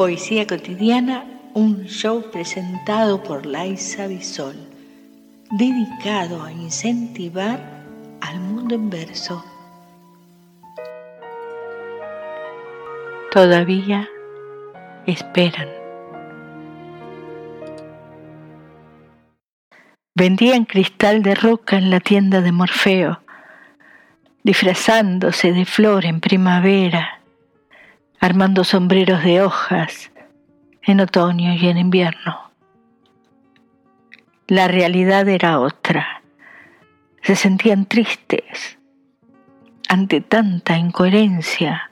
Poesía cotidiana, un show presentado por Laisa Bisol, dedicado a incentivar al mundo en verso. Todavía esperan. Vendían cristal de roca en la tienda de Morfeo, disfrazándose de flor en primavera armando sombreros de hojas en otoño y en invierno. La realidad era otra. Se sentían tristes ante tanta incoherencia,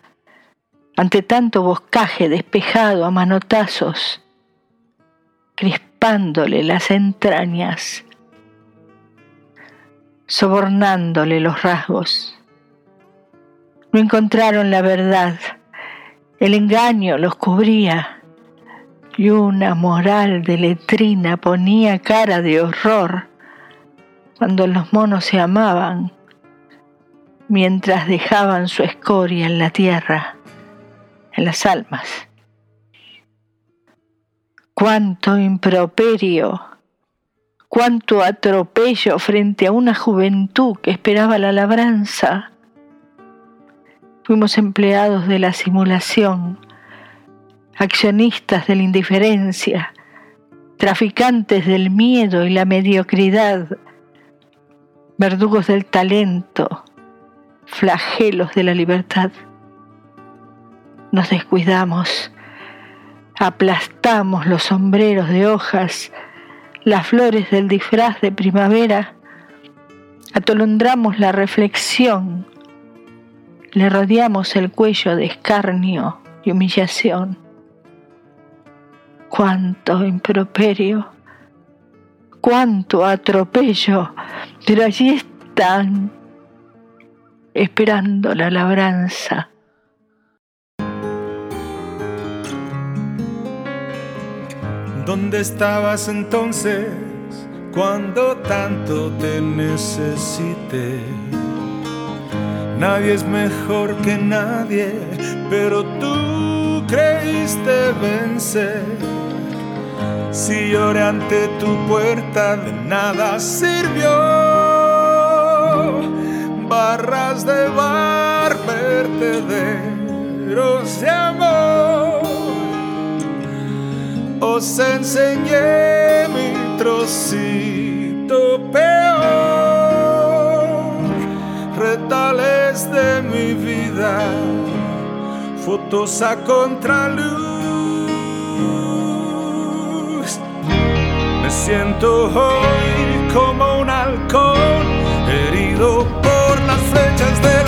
ante tanto boscaje despejado a manotazos, crispándole las entrañas, sobornándole los rasgos. No encontraron la verdad el engaño los cubría y una moral de letrina ponía cara de horror cuando los monos se amaban mientras dejaban su escoria en la tierra, en las almas. Cuánto improperio, cuánto atropello frente a una juventud que esperaba la labranza Fuimos empleados de la simulación, accionistas de la indiferencia, traficantes del miedo y la mediocridad, verdugos del talento, flagelos de la libertad. Nos descuidamos, aplastamos los sombreros de hojas, las flores del disfraz de primavera, atolondramos la reflexión le rodeamos el cuello de escarnio y humillación. Cuánto improperio, cuánto atropello, pero allí están esperando la labranza. ¿Dónde estabas entonces cuando tanto te necesité? Nadie es mejor que nadie, pero tú creíste vencer. Si lloré ante tu puerta, de nada sirvió. Barras de bar, de amor. Os enseñé mi trocito peor retales de mi vida, fotos a contraluz. Me siento hoy como un halcón, herido por las flechas de la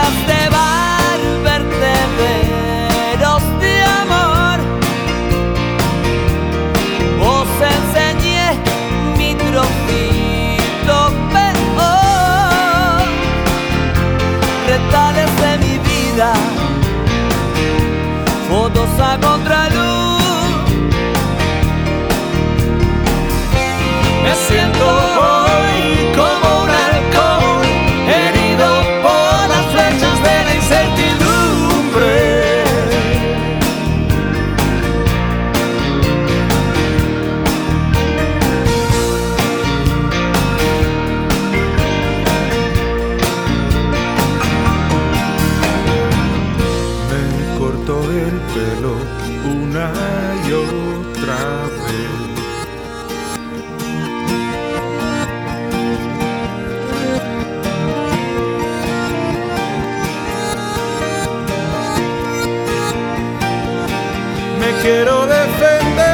vida, fotos a contraluz. Me siento una y otra vez. Me quiero defender.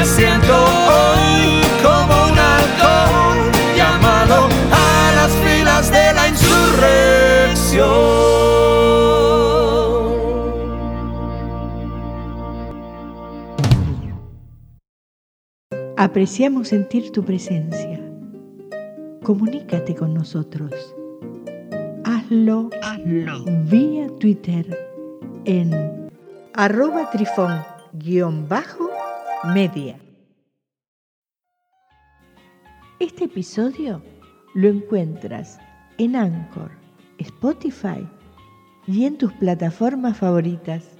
Me siento hoy como un halcón llamado a las filas de la insurrección. Apreciamos sentir tu presencia. Comunícate con nosotros. Hazlo, vía Twitter en arroba trifón-media. Este episodio lo encuentras en Anchor, Spotify y en tus plataformas favoritas.